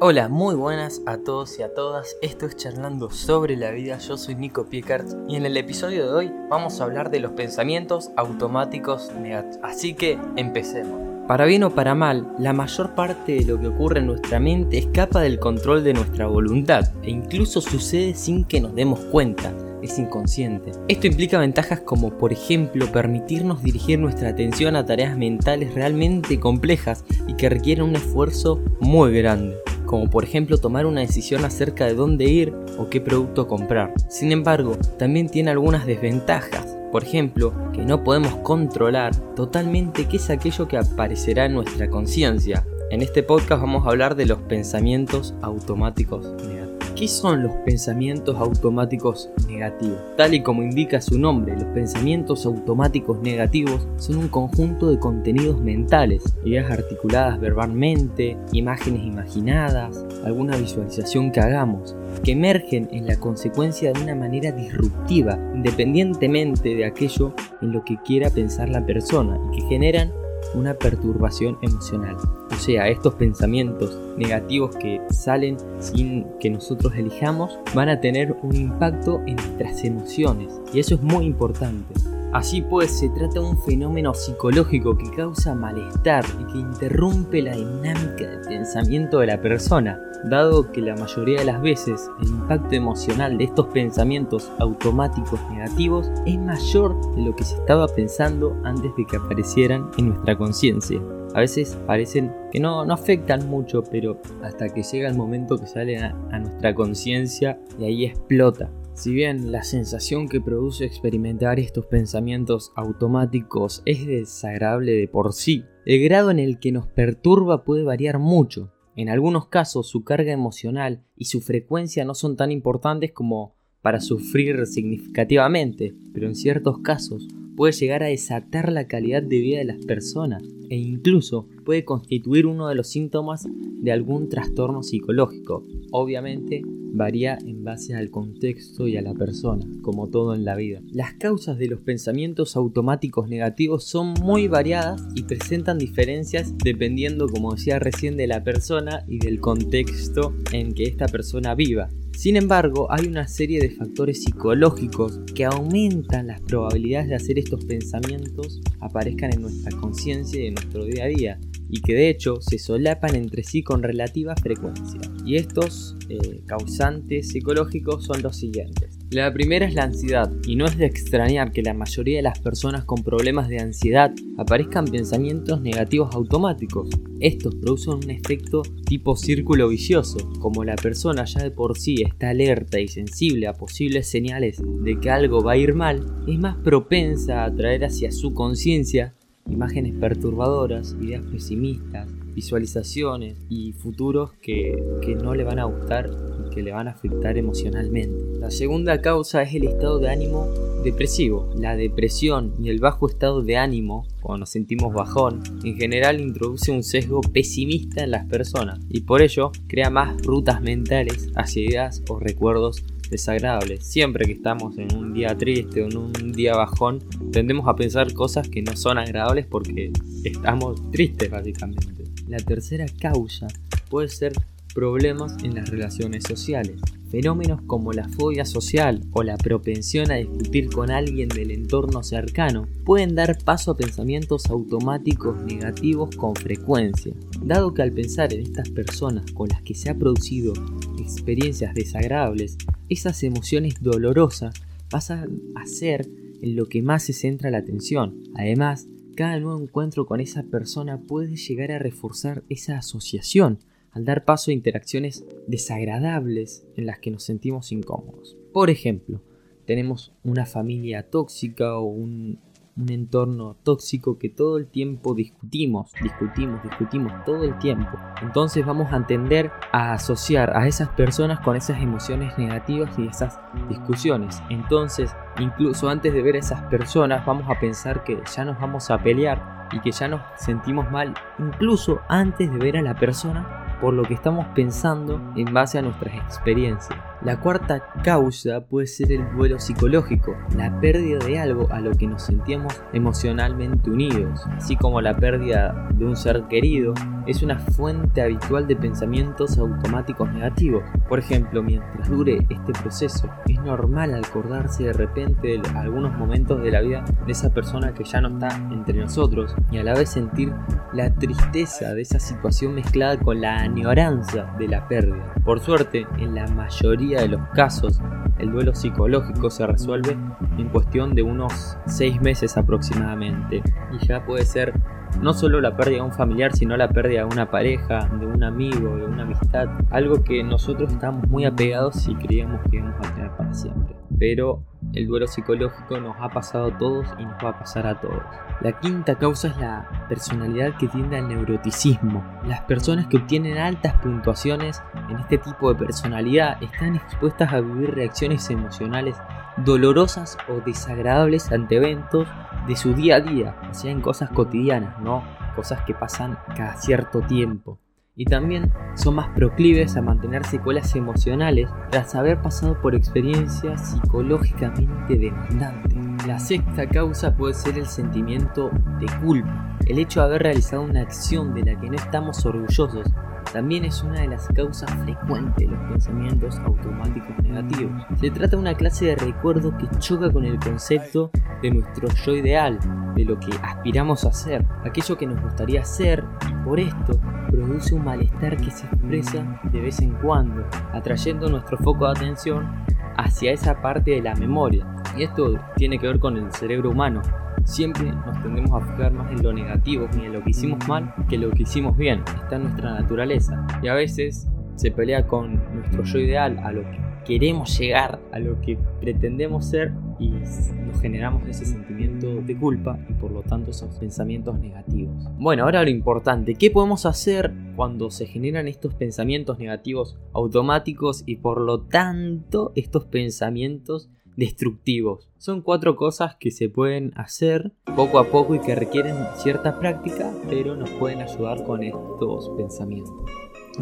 Hola, muy buenas a todos y a todas. Esto es Charlando sobre la vida. Yo soy Nico Piecart y en el episodio de hoy vamos a hablar de los pensamientos automáticos negativos. Así que empecemos. Para bien o para mal, la mayor parte de lo que ocurre en nuestra mente escapa del control de nuestra voluntad e incluso sucede sin que nos demos cuenta es inconsciente. Esto implica ventajas como, por ejemplo, permitirnos dirigir nuestra atención a tareas mentales realmente complejas y que requieren un esfuerzo muy grande como por ejemplo tomar una decisión acerca de dónde ir o qué producto comprar. Sin embargo, también tiene algunas desventajas. Por ejemplo, que no podemos controlar totalmente qué es aquello que aparecerá en nuestra conciencia. En este podcast vamos a hablar de los pensamientos automáticos negativos. ¿Qué son los pensamientos automáticos negativos? Tal y como indica su nombre, los pensamientos automáticos negativos son un conjunto de contenidos mentales, ideas articuladas verbalmente, imágenes imaginadas, alguna visualización que hagamos, que emergen en la consecuencia de una manera disruptiva, independientemente de aquello en lo que quiera pensar la persona, y que generan una perturbación emocional. O sea, estos pensamientos negativos que salen sin que nosotros elijamos van a tener un impacto en nuestras emociones. Y eso es muy importante. Así pues, se trata de un fenómeno psicológico que causa malestar y que interrumpe la dinámica del pensamiento de la persona, dado que la mayoría de las veces el impacto emocional de estos pensamientos automáticos negativos es mayor de lo que se estaba pensando antes de que aparecieran en nuestra conciencia. A veces parecen que no, no, afectan mucho, pero hasta que llega el momento que salen a nuestra conciencia y ahí explota. Si bien la sensación que produce experimentar estos pensamientos automáticos es desagradable de por sí, el grado en el que nos perturba puede variar mucho. En algunos casos su carga emocional y su frecuencia no son tan importantes como para sufrir significativamente, pero en ciertos casos puede llegar a desatar la calidad de vida de las personas e incluso puede constituir uno de los síntomas de algún trastorno psicológico. Obviamente varía en base al contexto y a la persona, como todo en la vida. Las causas de los pensamientos automáticos negativos son muy variadas y presentan diferencias dependiendo, como decía recién, de la persona y del contexto en que esta persona viva. Sin embargo, hay una serie de factores psicológicos que aumentan las probabilidades de hacer estos pensamientos aparezcan en nuestra conciencia y en nuestro día a día y que de hecho se solapan entre sí con relativa frecuencia. Y estos eh, causantes psicológicos son los siguientes. La primera es la ansiedad, y no es de extrañar que la mayoría de las personas con problemas de ansiedad aparezcan pensamientos negativos automáticos. Estos producen un efecto tipo círculo vicioso, como la persona ya de por sí está alerta y sensible a posibles señales de que algo va a ir mal, es más propensa a atraer hacia su conciencia imágenes perturbadoras, ideas pesimistas, visualizaciones y futuros que, no le van a gustar y que le van a afectar emocionalmente. La segunda causa es el estado de ánimo depresivo. La depresión y el bajo estado de ánimo, cuando nos sentimos bajón, en general introduce un sesgo pesimista en las personas y por ello crea más rutas mentales hacia ideas o recuerdos desagradables. Siempre que estamos en un día triste o en un día bajón, tendemos a pensar cosas que no son agradables porque estamos tristes básicamente. La tercera causa puede ser problemas en las relaciones sociales. Fenómenos como la fobia social o la propensión a discutir con alguien del entorno cercano pueden dar paso a pensamientos automáticos negativos con frecuencia, dado que al pensar en estas personas con las que se ha producido experiencias desagradables, esas emociones dolorosas pasan a ser en lo que más se centra la atención. Además, cada nuevo encuentro con esa persona puede llegar a reforzar esa asociación, al dar paso a interacciones desagradables en las que nos sentimos incómodos. Por ejemplo, tenemos una familia tóxica o un, entorno tóxico que todo el tiempo discutimos, discutimos, discutimos todo el tiempo. Entonces vamos a tender a asociar a esas personas con esas emociones negativas y esas discusiones. Entonces, incluso antes de ver a esas personas, vamos a pensar que ya nos vamos a pelear y que ya nos sentimos mal, incluso antes de ver a la persona por lo que estamos pensando en base a nuestras experiencias. La cuarta causa puede ser el duelo psicológico, la pérdida de algo a lo que nos sentíamos emocionalmente unidos, así como la pérdida de un ser querido, es una fuente habitual de pensamientos automáticos negativos. Por ejemplo, mientras dure este proceso, es normal acordarse de repente de algunos momentos de la vida de esa persona que ya no está entre nosotros y a la vez sentir la tristeza de esa situación mezclada con la añoranza de la pérdida. Por suerte, en la mayoría de los casos, el duelo psicológico se resuelve en cuestión de unos 6 meses aproximadamente y ya puede ser no solo la pérdida de un familiar, sino la pérdida de una pareja, de un amigo, de una amistad, algo que nosotros estamos muy apegados y creíamos que íbamos a tener para siempre. Pero el duelo psicológico nos ha pasado a todos y nos va a pasar a todos. La quinta causa es la personalidad que tiende al neuroticismo. Las personas que obtienen altas puntuaciones en este tipo de personalidad están expuestas a vivir reacciones emocionales dolorosas o desagradables ante eventos de su día a día, o en cosas cotidianas, ¿no? Cosas que pasan cada cierto tiempo. Y también son más proclives a mantener secuelas emocionales tras haber pasado por experiencias psicológicamente demandantes. La sexta causa puede ser el sentimiento de culpa, el hecho de haber realizado una acción de la que no estamos orgullosos también es una de las causas frecuentes de los pensamientos automáticos negativos. Se trata de una clase de recuerdo que choca con el concepto de nuestro yo ideal, de lo que aspiramos a ser, aquello que nos gustaría ser, y por esto produce un malestar que se expresa de vez en cuando, atrayendo nuestro foco de atención hacia esa parte de la memoria. Y esto tiene que ver con el cerebro humano, Siempre nos tendemos a fijar más en lo negativo y en lo que hicimos mal que lo que hicimos bien. Está en nuestra naturaleza. Y a veces se pelea con nuestro yo ideal, a lo que queremos llegar, a lo que pretendemos ser y nos generamos ese sentimiento de culpa y por lo tanto esos pensamientos negativos. Bueno, ahora lo importante, ¿qué podemos hacer cuando se generan estos pensamientos negativos automáticos y por lo tanto estos pensamientos destructivos. Son cuatro cosas que se pueden hacer poco a poco y que requieren cierta práctica, pero nos pueden ayudar con estos pensamientos.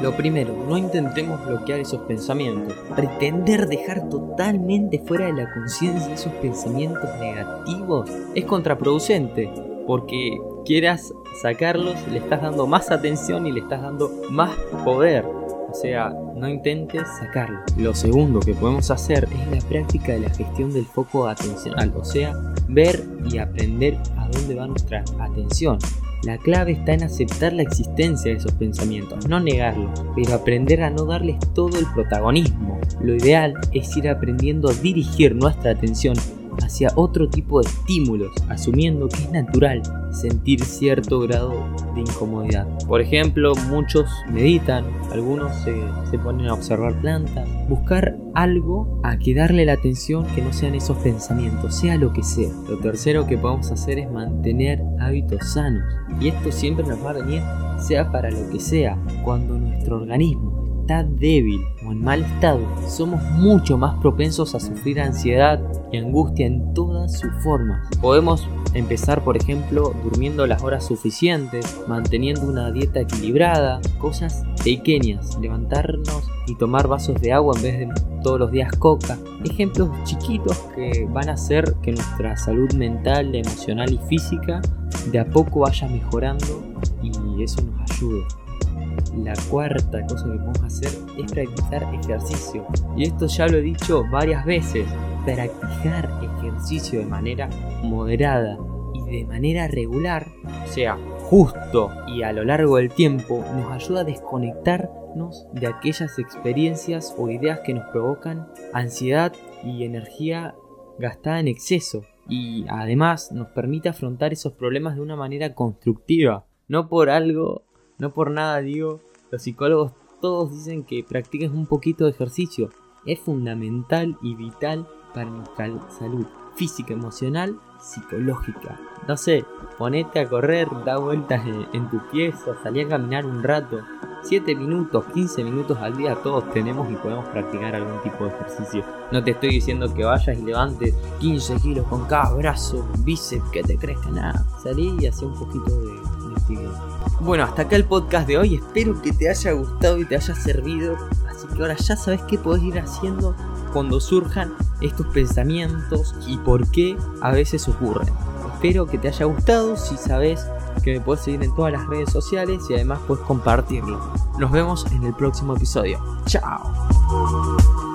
Lo primero, no intentemos bloquear esos pensamientos. Pretender dejar totalmente fuera de la conciencia esos pensamientos negativos es contraproducente, porque quieras sacarlos, le estás dando más atención y le estás dando más poder. O sea, no intentes sacarlo. Lo segundo que podemos hacer es la práctica de la gestión del foco atencional, o sea, ver y aprender a dónde va nuestra atención. La clave está en aceptar la existencia de esos pensamientos, no negarlos, pero aprender a no darles todo el protagonismo. Lo ideal es ir aprendiendo a dirigir nuestra atención hacia otro tipo de estímulos, asumiendo que es natural sentir cierto grado de incomodidad. Por ejemplo, muchos meditan, algunos se, se, ponen a observar plantas, buscar algo a que darle la atención que no sean esos pensamientos, sea lo que sea. Lo tercero que podemos hacer es mantener hábitos sanos. Y esto siempre nos va a venir, sea para lo que sea, cuando nuestro organismo débil o en mal estado, somos mucho más propensos a sufrir ansiedad y angustia en todas sus formas. Podemos empezar, por ejemplo, durmiendo las horas suficientes, manteniendo una dieta equilibrada, cosas pequeñas, levantarnos y tomar vasos de agua en vez de todos los días coca. Ejemplos chiquitos que van a hacer que nuestra salud mental, emocional y física de a poco vaya mejorando y eso nos ayude. La cuarta cosa que podemos hacer es practicar ejercicio. Y esto ya lo he dicho varias veces. Practicar ejercicio de manera moderada y de manera regular, o sea, justo y a lo largo del tiempo, nos ayuda a desconectarnos de aquellas experiencias o ideas que nos provocan ansiedad y energía gastada en exceso. Y además nos permite afrontar esos problemas de una manera constructiva, no por algo no por nada digo, los psicólogos todos dicen que practiques un poquito de ejercicio. Es fundamental y vital para nuestra salud física, emocional, psicológica. No sé, ponete a correr, da vueltas en, tu pieza, salí a caminar un rato. 7 minutos, 15 minutos al día todos tenemos y podemos practicar algún tipo de ejercicio. No te estoy diciendo que vayas y levantes 15 kilos con cada brazo, bíceps, que te crezca nada. Salí y hacé un poquito de, de bueno, hasta acá el podcast de hoy. Espero que te haya gustado y te haya servido. Así que ahora ya sabes qué podés ir haciendo cuando surjan estos pensamientos y por qué a veces ocurren. Espero que te haya gustado, si sabes que me puedes seguir en todas las redes sociales y además puedes compartirlo. Nos vemos en el próximo episodio. Chao.